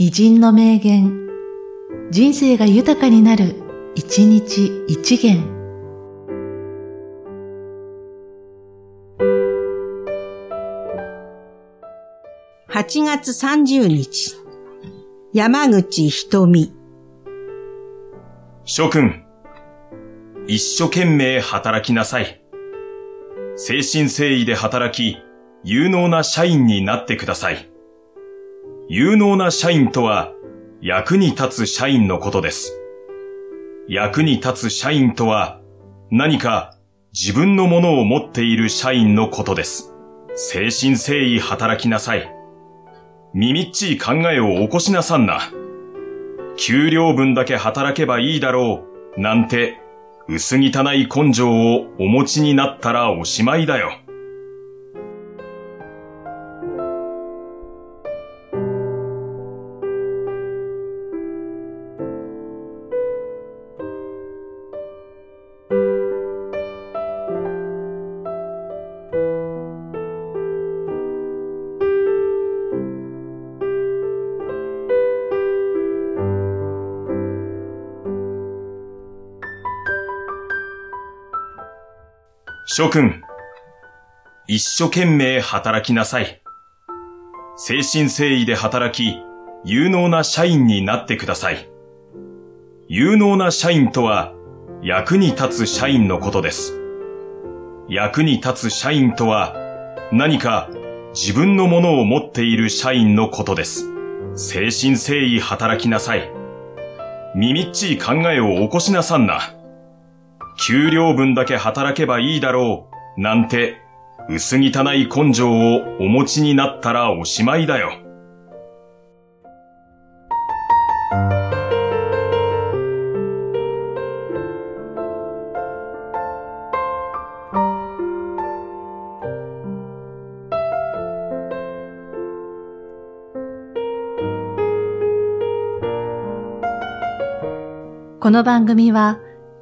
偉人の名言、人生が豊かになる、一日一元。8月30日、山口瞳。諸君、一生懸命働きなさい。精神誠意で働き、有能な社員になってください。有能な社員とは、役に立つ社員のことです。役に立つ社員とは、何か自分のものを持っている社員のことです。精神誠意働きなさい。耳っちい考えを起こしなさんな。給料分だけ働けばいいだろう、なんて、薄汚い根性をお持ちになったらおしまいだよ。諸君、一生懸命働きなさい。精神誠意で働き、有能な社員になってください。有能な社員とは、役に立つ社員のことです。役に立つ社員とは、何か自分のものを持っている社員のことです。精神誠意働きなさい。耳っちい考えを起こしなさんな。給料分だけ働けばいいだろう、なんて、薄汚い根性をお持ちになったらおしまいだよ。この番組は、